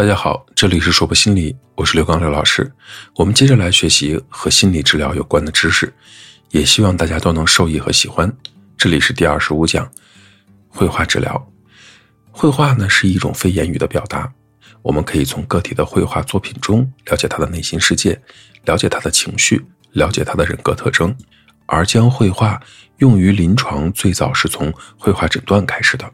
大家好，这里是说博心理，我是刘刚刘老师。我们接着来学习和心理治疗有关的知识，也希望大家都能受益和喜欢。这里是第二十五讲，绘画治疗。绘画呢是一种非言语的表达，我们可以从个体的绘画作品中了解他的内心世界，了解他的情绪，了解他的人格特征。而将绘画用于临床，最早是从绘画诊断开始的。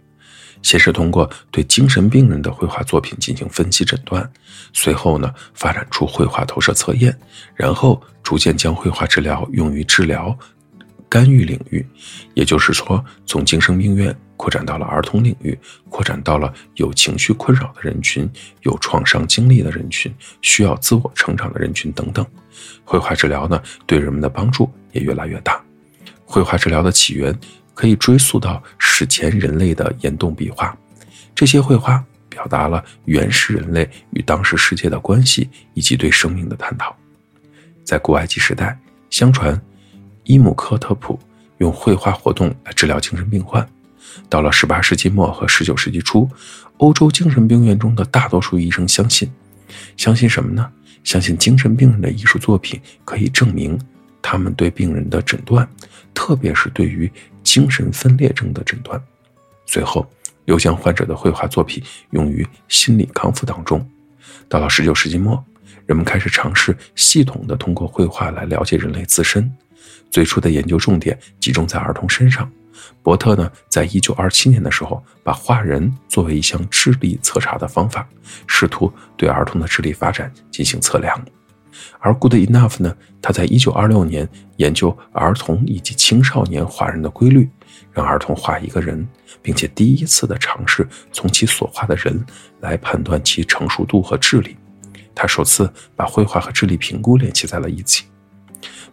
先是通过对精神病人的绘画作品进行分析诊断，随后呢发展出绘画投射测验，然后逐渐将绘画治疗用于治疗、干预领域，也就是说，从精神病院扩展到了儿童领域，扩展到了有情绪困扰的人群、有创伤经历的人群、需要自我成长的人群等等。绘画治疗呢对人们的帮助也越来越大。绘画治疗的起源。可以追溯到史前人类的岩洞壁画，这些绘画表达了原始人类与当时世界的关系以及对生命的探讨。在古埃及时代，相传伊姆科特普用绘画活动来治疗精神病患。到了18世纪末和19世纪初，欧洲精神病院中的大多数医生相信，相信什么呢？相信精神病人的艺术作品可以证明他们对病人的诊断，特别是对于。精神分裂症的诊断，随后又将患者的绘画作品用于心理康复当中。到了19世纪末，人们开始尝试系统的通过绘画来了解人类自身。最初的研究重点集中在儿童身上。伯特呢，在1927年的时候，把画人作为一项智力测查的方法，试图对儿童的智力发展进行测量。而 Good Enough 呢？他在一九二六年研究儿童以及青少年画人的规律，让儿童画一个人，并且第一次的尝试从其所画的人来判断其成熟度和智力。他首次把绘画和智力评估联系在了一起。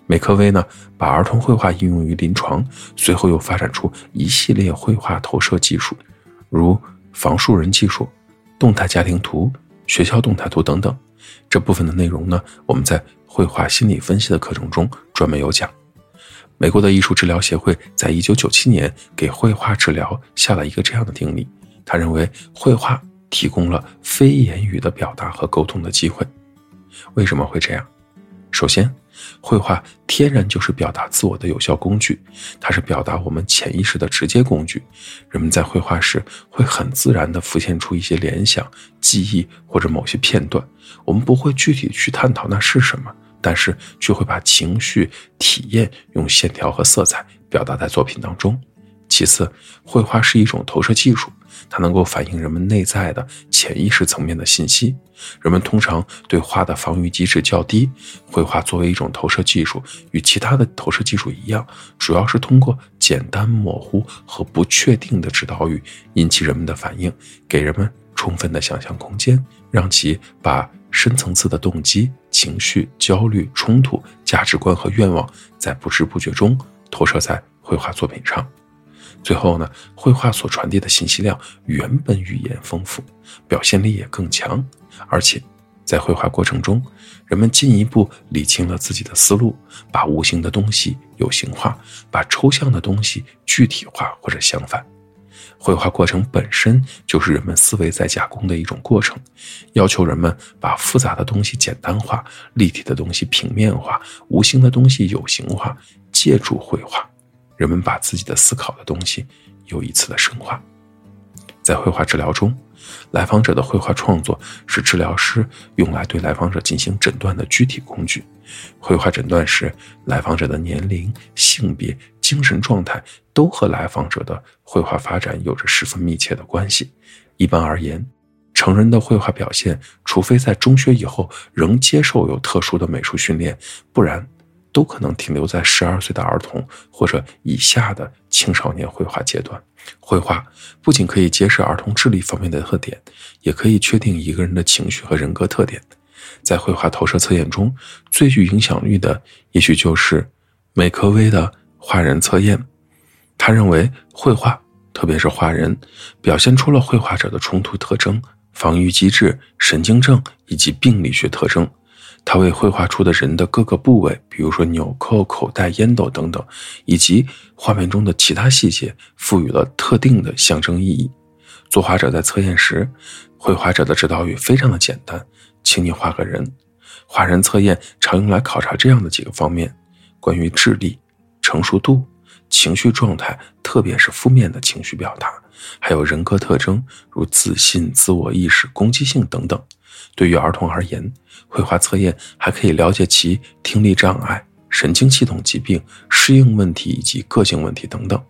梅克威呢，把儿童绘画应用于临床，随后又发展出一系列绘画投射技术，如房树人技术、动态家庭图、学校动态图等等。这部分的内容呢，我们在绘画心理分析的课程中专门有讲。美国的艺术治疗协会在一九九七年给绘画治疗下了一个这样的定义，他认为绘画提供了非言语的表达和沟通的机会。为什么会这样？首先，绘画天然就是表达自我的有效工具，它是表达我们潜意识的直接工具。人们在绘画时会很自然地浮现出一些联想、记忆或者某些片段，我们不会具体去探讨那是什么，但是却会把情绪、体验用线条和色彩表达在作品当中。其次，绘画是一种投射技术。它能够反映人们内在的潜意识层面的信息。人们通常对画的防御机制较低。绘画作为一种投射技术，与其他的投射技术一样，主要是通过简单、模糊和不确定的指导语引起人们的反应，给人们充分的想象空间，让其把深层次的动机、情绪、焦虑、冲突、价值观和愿望，在不知不觉中投射在绘画作品上。最后呢，绘画所传递的信息量原本语言丰富，表现力也更强，而且在绘画过程中，人们进一步理清了自己的思路，把无形的东西有形化，把抽象的东西具体化，或者相反，绘画过程本身就是人们思维在加工的一种过程，要求人们把复杂的东西简单化，立体的东西平面化，无形的东西有形化，借助绘画。人们把自己的思考的东西又一次的深化，在绘画治疗中，来访者的绘画创作是治疗师用来对来访者进行诊断的具体工具。绘画诊断时，来访者的年龄、性别、精神状态都和来访者的绘画发展有着十分密切的关系。一般而言，成人的绘画表现，除非在中学以后仍接受有特殊的美术训练，不然。都可能停留在十二岁的儿童或者以下的青少年绘画阶段。绘画不仅可以揭示儿童智力方面的特点，也可以确定一个人的情绪和人格特点。在绘画投射测验中，最具影响力的也许就是美科威的画人测验。他认为，绘画，特别是画人，表现出了绘画者的冲突特征、防御机制、神经症以及病理学特征。他为绘画出的人的各个部位，比如说纽扣、口袋、烟斗等等，以及画面中的其他细节，赋予了特定的象征意义。作画者在测验时，绘画者的指导语非常的简单，请你画个人。画人测验常用来考察这样的几个方面：关于智力、成熟度、情绪状态，特别是负面的情绪表达，还有人格特征，如自信、自我意识、攻击性等等。对于儿童而言，绘画测验还可以了解其听力障碍、神经系统疾病、适应问题以及个性问题等等。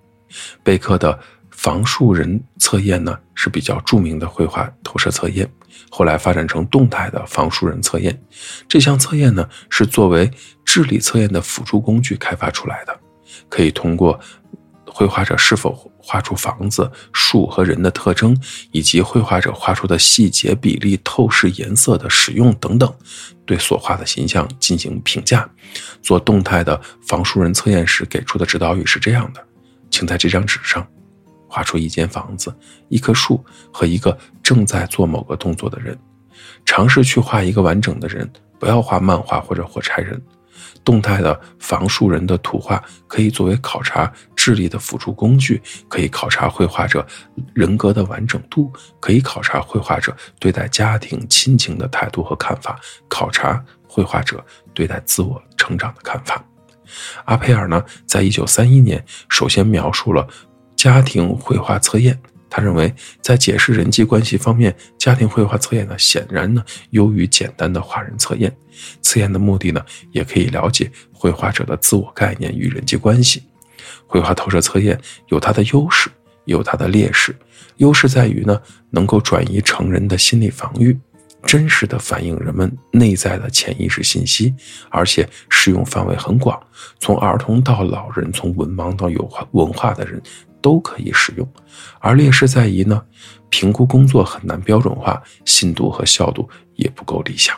贝克的房树人测验呢是比较著名的绘画投射测验，后来发展成动态的房树人测验。这项测验呢是作为智力测验的辅助工具开发出来的，可以通过。绘画者是否画出房子、树和人的特征，以及绘画者画出的细节、比例、透视、颜色的使用等等，对所画的形象进行评价。做动态的房树人测验时给出的指导语是这样的：请在这张纸上画出一间房子、一棵树和一个正在做某个动作的人。尝试去画一个完整的人，不要画漫画或者火柴人。动态的房树人的图画可以作为考察智力的辅助工具，可以考察绘画者人格的完整度，可以考察绘画者对待家庭亲情的态度和看法，考察绘画者对待自我成长的看法。阿佩尔呢，在一九三一年首先描述了家庭绘画测验。他认为，在解释人际关系方面，家庭绘画测验呢，显然呢优于简单的画人测验。测验的目的呢，也可以了解绘画者的自我概念与人际关系。绘画投射测验有它的优势，也有它的劣势。优势在于呢，能够转移成人的心理防御，真实的反映人们内在的潜意识信息，而且适用范围很广，从儿童到老人，从文盲到有文化的人。都可以使用，而劣势在于呢，评估工作很难标准化，信度和效度也不够理想。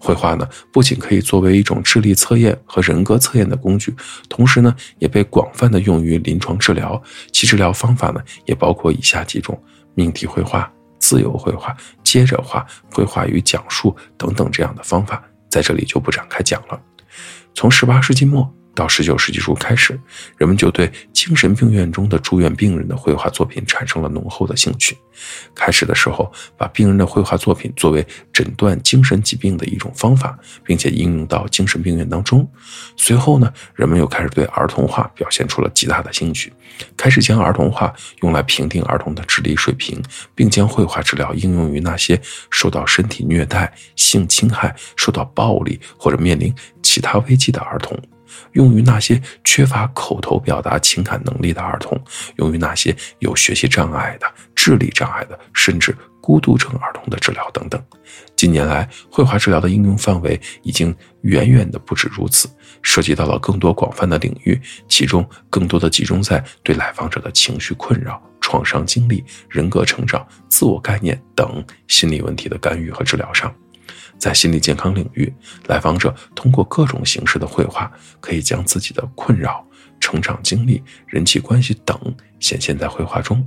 绘画呢，不仅可以作为一种智力测验和人格测验的工具，同时呢，也被广泛的用于临床治疗。其治疗方法呢，也包括以下几种：命题绘画、自由绘画、接着画、绘画与讲述等等这样的方法，在这里就不展开讲了。从十八世纪末。到十九世纪初开始，人们就对精神病院中的住院病人的绘画作品产生了浓厚的兴趣。开始的时候，把病人的绘画作品作为诊断精神疾病的一种方法，并且应用到精神病院当中。随后呢，人们又开始对儿童画表现出了极大的兴趣，开始将儿童画用来评定儿童的智力水平，并将绘画治疗应用于那些受到身体虐待、性侵害、受到暴力或者面临其他危机的儿童。用于那些缺乏口头表达情感能力的儿童，用于那些有学习障碍的、智力障碍的，甚至孤独症儿童的治疗等等。近年来，绘画治疗的应用范围已经远远的不止如此，涉及到了更多广泛的领域，其中更多的集中在对来访者的情绪困扰、创伤经历、人格成长、自我概念等心理问题的干预和治疗上。在心理健康领域，来访者通过各种形式的绘画，可以将自己的困扰、成长经历、人际关系等显现在绘画中。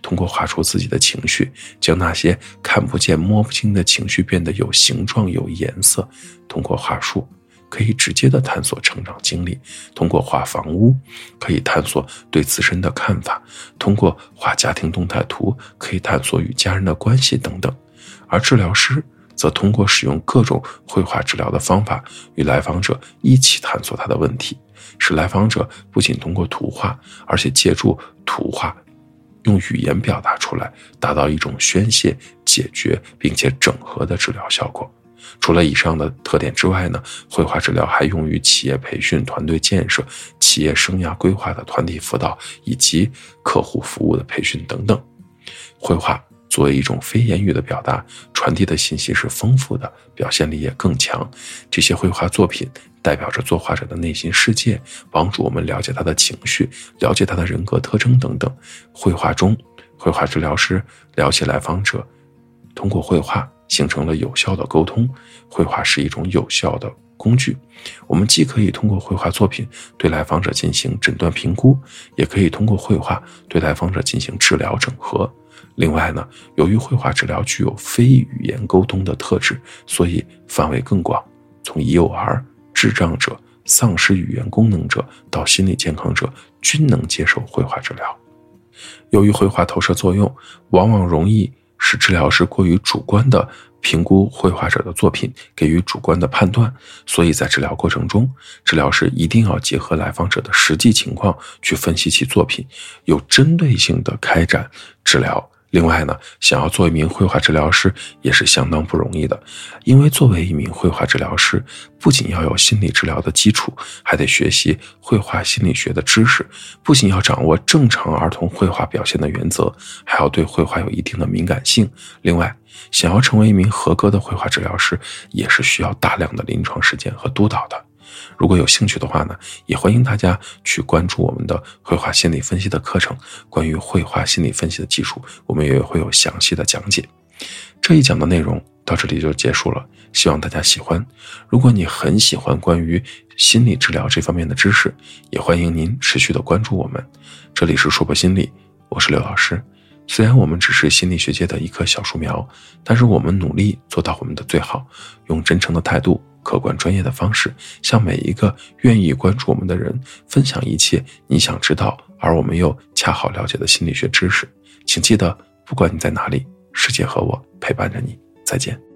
通过画出自己的情绪，将那些看不见、摸不清的情绪变得有形状、有颜色。通过画树，可以直接的探索成长经历；通过画房屋，可以探索对自身的看法；通过画家庭动态图，可以探索与家人的关系等等。而治疗师。则通过使用各种绘画治疗的方法，与来访者一起探索他的问题，使来访者不仅通过图画，而且借助图画，用语言表达出来，达到一种宣泄、解决并且整合的治疗效果。除了以上的特点之外呢，绘画治疗还用于企业培训、团队建设、企业生涯规划的团体辅导以及客户服务的培训等等。绘画。作为一种非言语的表达，传递的信息是丰富的，表现力也更强。这些绘画作品代表着作画者的内心世界，帮助我们了解他的情绪，了解他的人格特征等等。绘画中，绘画治疗师了解来访者，通过绘画形成了有效的沟通。绘画是一种有效的工具，我们既可以通过绘画作品对来访者进行诊断评估，也可以通过绘画对来访者进行治疗整合。另外呢，由于绘画治疗具有非语言沟通的特质，所以范围更广，从幼儿、智障者、丧失语言功能者到心理健康者均能接受绘画治疗。由于绘画投射作用，往往容易治疗师过于主观的评估绘画者的作品，给予主观的判断。所以在治疗过程中，治疗师一定要结合来访者的实际情况去分析其作品，有针对性的开展治疗。另外呢，想要做一名绘画治疗师也是相当不容易的，因为作为一名绘画治疗师，不仅要有心理治疗的基础，还得学习绘画心理学的知识，不仅要掌握正常儿童绘画表现的原则，还要对绘画有一定的敏感性。另外，想要成为一名合格的绘画治疗师，也是需要大量的临床实践和督导的。如果有兴趣的话呢，也欢迎大家去关注我们的绘画心理分析的课程。关于绘画心理分析的技术，我们也会有详细的讲解。这一讲的内容到这里就结束了，希望大家喜欢。如果你很喜欢关于心理治疗这方面的知识，也欢迎您持续的关注我们。这里是说博心理，我是刘老师。虽然我们只是心理学界的一棵小树苗，但是我们努力做到我们的最好，用真诚的态度。客观专业的方式，向每一个愿意关注我们的人分享一切你想知道而我们又恰好了解的心理学知识。请记得，不管你在哪里，世界和我陪伴着你。再见。